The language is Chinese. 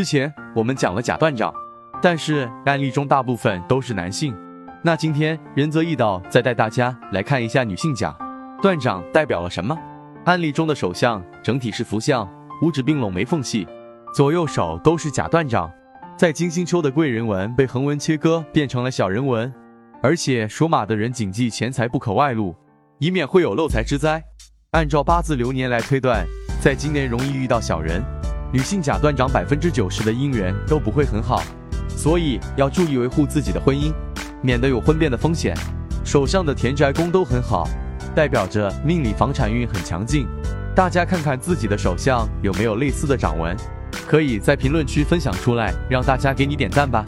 之前我们讲了假断掌，但是案例中大部分都是男性。那今天仁泽易道再带大家来看一下女性甲断掌代表了什么。案例中的手相整体是福相，五指并拢没缝隙，左右手都是假断掌。在金星丘的贵人纹被横纹切割变成了小人纹，而且属马的人谨记钱财不可外露，以免会有漏财之灾。按照八字流年来推断，在今年容易遇到小人。女性甲断掌百分之九十的姻缘都不会很好，所以要注意维护自己的婚姻，免得有婚变的风险。手上的田宅宫都很好，代表着命里房产运很强劲。大家看看自己的手相有没有类似的掌纹，可以在评论区分享出来，让大家给你点赞吧。